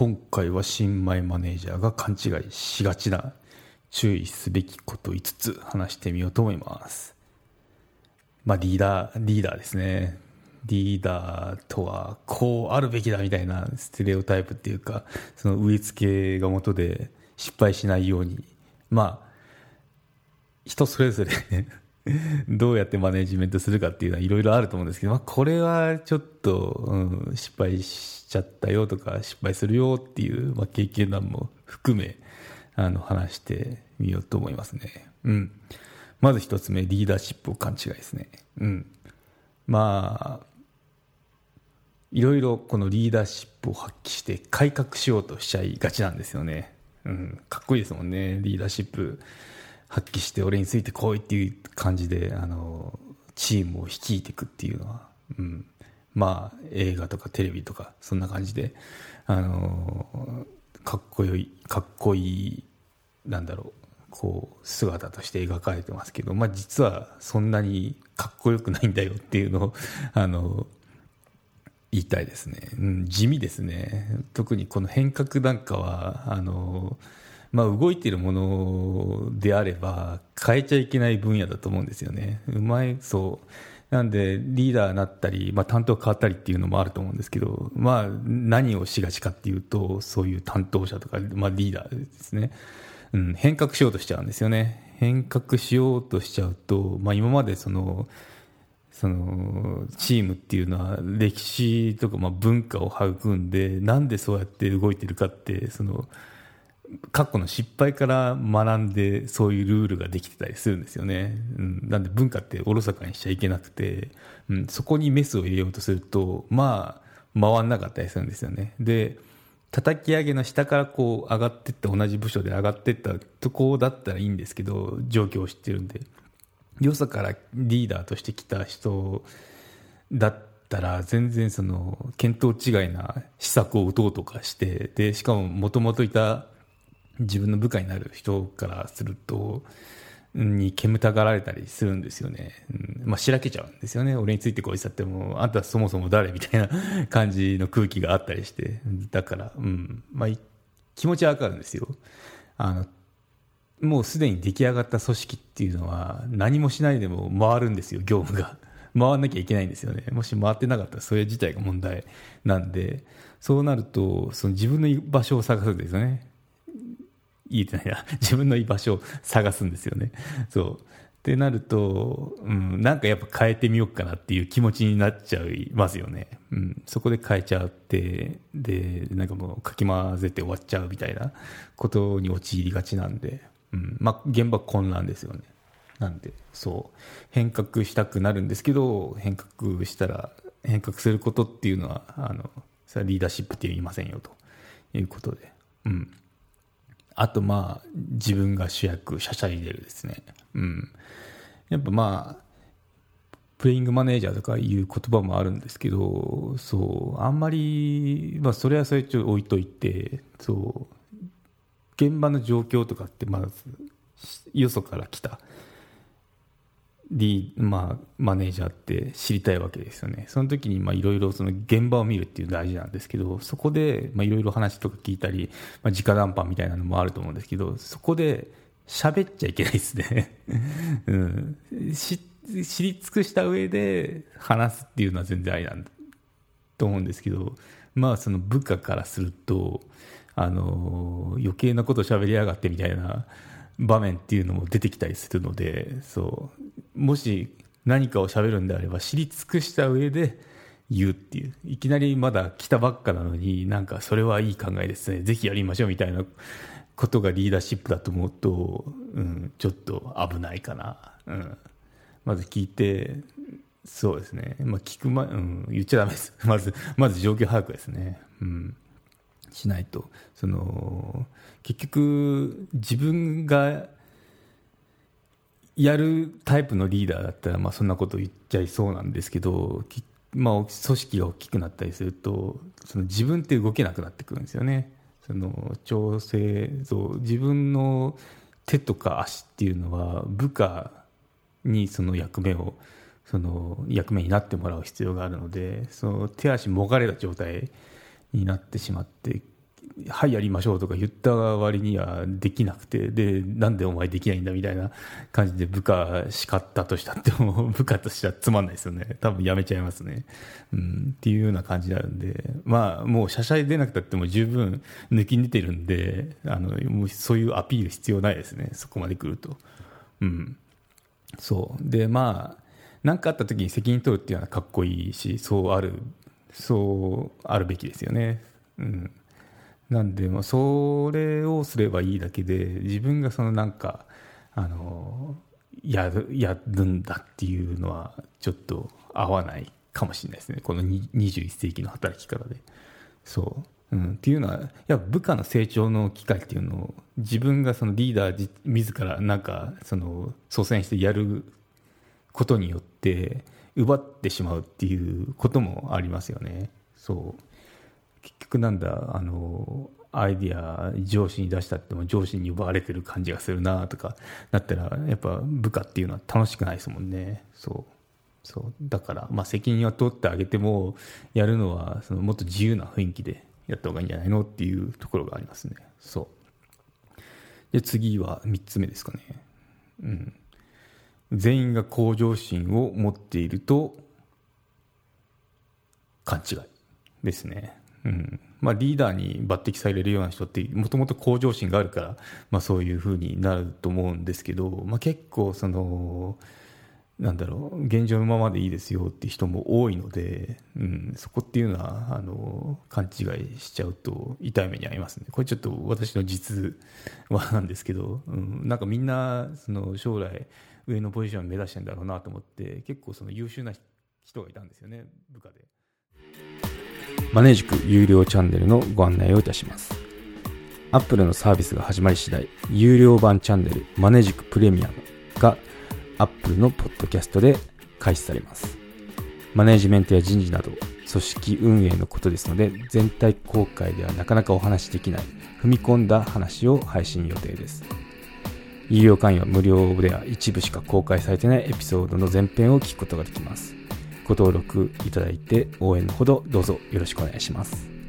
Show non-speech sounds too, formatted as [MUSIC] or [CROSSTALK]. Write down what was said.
今回は新米マネージャーが勘違いしがちな注意すべきこと5つ話してみようと思います。まあリーダーリーダーですね。リーダーとはこうあるべきだみたいなステレオタイプっていうかその植え付けが元で失敗しないように。まあ人それぞれ [LAUGHS] どうやってマネジメントするかっていうのはいろいろあると思うんですけど、まあ、これはちょっと、うん、失敗しちゃったよとか失敗するよっていう、まあ、経験談も含めあの話してみようと思いますね。うん、まず一つ目リーダーシップを勘違いですね。うん、まあいろいろこのリーダーシップを発揮して改革しようとしちゃいがちなんですよね。うん、かっこいいですもんねリーダーシップ発揮して俺についてこいっていう感じであのチームを率いていくっていうのは、うん、まあ映画とかテレビとかそんな感じであのかっこよいかっこいいなんだろうこう姿として描かれてますけど、まあ、実はそんなにかっこよくないんだよっていうのをあの言いたいですね、うん、地味ですね。特にこの変革なんかはあの、まあ、動いているものであれば変えちゃいけない分野だと思うんですよね。うまいそう。なんでリーダーになったり、まあ、担当変わったりっていうのもあると思うんですけど、まあ、何をしがちかっていうとそういう担当者とか、まあ、リーダーですね、うん、変革しようとしちゃうんですよね。変革しようとしちゃうと、まあ、今までそのそのチームっていうのは歴史とかまあ文化を育んでなんでそうやって動いてるかってその過去の失敗から学んでそういうルールができてたりするんですよね、うん、なんで文化っておろそかにしちゃいけなくて、うん、そこにメスを入れようとするとまあ回んなかったりするんですよね。で叩き上げの下からこう上がってった同じ部署で上がってったとこだったらいいんですけど状況を知ってるんで。よそからリーダーとして来た人だったら全然その見当違いな施策を打とうとかしてでしかももともといた自分の部下になる人からするとに煙たがられたりするんですよね、うん。まあ、しらけちゃうんですよね。俺についてこいつだってもあんたそもそも誰みたいな感じの空気があったりして。だから、うん。まあ、気持ちはわかるんですよ。あのもうすでに出来上がった組織っていうのは何もしないでも回るんですよ業務が。[LAUGHS] 回らなきゃいけないんですよね。もし回ってなかったらそれ自体が問題なんで。そうなるとその自分の居場所を探すんですよね。言えてないな。[LAUGHS] 自分の居場所を探すんですよね。そう。ってなると、うん、なんかやっぱ変えてみようかなっていう気持ちになっちゃいますよね。うん、そこで変えちゃって、で、なんかもうかき混ぜて終わっちゃうみたいなことに陥りがちなんで、うん。まあ、現場混乱ですよね。なんでそう。変革したくなるんですけど変革したら変革することっていうのはあのそれはリーダーシップって言いませんよということで、うん、あとまあ自分が主役シャシャリ出るですね、うん、やっぱまあプレイングマネージャーとかいう言葉もあるんですけどそうあんまり、まあ、それはそれちょっと置いといてそう現場の状況とかってまずよそから来たリまあ、マネージャーって知りたいわけですよね。その時にいろいろ現場を見るっていうの大事なんですけどそこでいろいろ話とか聞いたり、まあ、直談判みたいなのもあると思うんですけどそこで喋っちゃいけないですね、[LAUGHS] うん、知り尽くした上で話すっていうのは全然ありなんだと思うんですけどまあその部下からするとあの余計なこと喋りやがってみたいな場面っていうのも出てきたりするのでそう。もし何かを喋るんであれば知り尽くした上で言うっていう。いきなりまだ来たばっかなのになんかそれはいい考えですね。ぜひやりましょうみたいなことがリーダーシップだと思うと、うん、ちょっと危ないかな、うん、まず聞いてそうですね、まあ、聞くま、うん、言っちゃだめです。[LAUGHS] まずまず状況把握ですね、うん。しないと。その結局自分がやるタイプのリーダーだったら、まあ、そんなこと言っちゃいそうなんですけど、まあ、組織が大きくなったりするとその自分って動けなくなってくるんですよね。その調整そう自分の手とか足っていうのは部下にその役目をその役目になってもらう必要があるのでその手足もがれた状態になってしまってはいやりましょうとか言った割にはできなくてでなんでお前できないんだみたいな感じで部下叱ったとしたっても [LAUGHS] 部下としてはつまんないですよね。多分やめちゃいますね、うん、っていうような感じになるんでまあもうしゃしゃい出なくたっても十分抜きん出てるんであのもうそういうアピール必要ないですね。そこまで来ると。うん。そう。でまあ何かあった時に責任取るっていうのはかっこいいしそうあるそうあるべきですよね。うん。なんで、まあ、それをすればいいだけで自分がそのなんかあのやるやるんだっていうのはちょっと合わないかもしれないですね。この21世紀の働き方で。そう、うん、っていうのはや部下の成長の機会っていうのを自分がそのリーダー自らなんかその率先してやることによって奪ってしまうっていうこともありますよね。そう。結局なんだあのアイディア上司に出したっても上司に奪われてる感じがするなとかなったらやっぱ部下っていうのは楽しくないですもんね。そう。そう。だから、まあ、責任は取ってあげてもやるのはそのもっと自由な雰囲気でやった方がいいんじゃないのっていうところがありますね。そう。で次は3つ目ですかね。うん。全員が向上心を持っていると勘違いですね。うん。まあ、リーダーに抜擢されるような人ってもともと向上心があるから、まあ、そういうふうになると思うんですけど、まあ、結構そのなんだろう現状のままでいいですよって人も多いので、うん、そこっていうのはあの勘違いしちゃうと痛い目に遭いますね。これちょっと私の実話なんですけど、うん、なんかみんなその将来上のポジション目指してんだろうなと思って結構その優秀な人がいたんですよね部下で。マネージク有料チャンネルのご案内をいたします。Apple のサービスが始まり次第、有料版チャンネルマネージクプレミアムが Apple のポッドキャストで開始されます。マネージメントや人事など、組織運営のことですので、全体公開ではなかなかお話しできない、踏み込んだ話を配信予定です。有料会員は無料では一部しか公開されてないエピソードの前編を聞くことができます。ご登録いただいて応援のほどどうぞよろしくお願いします。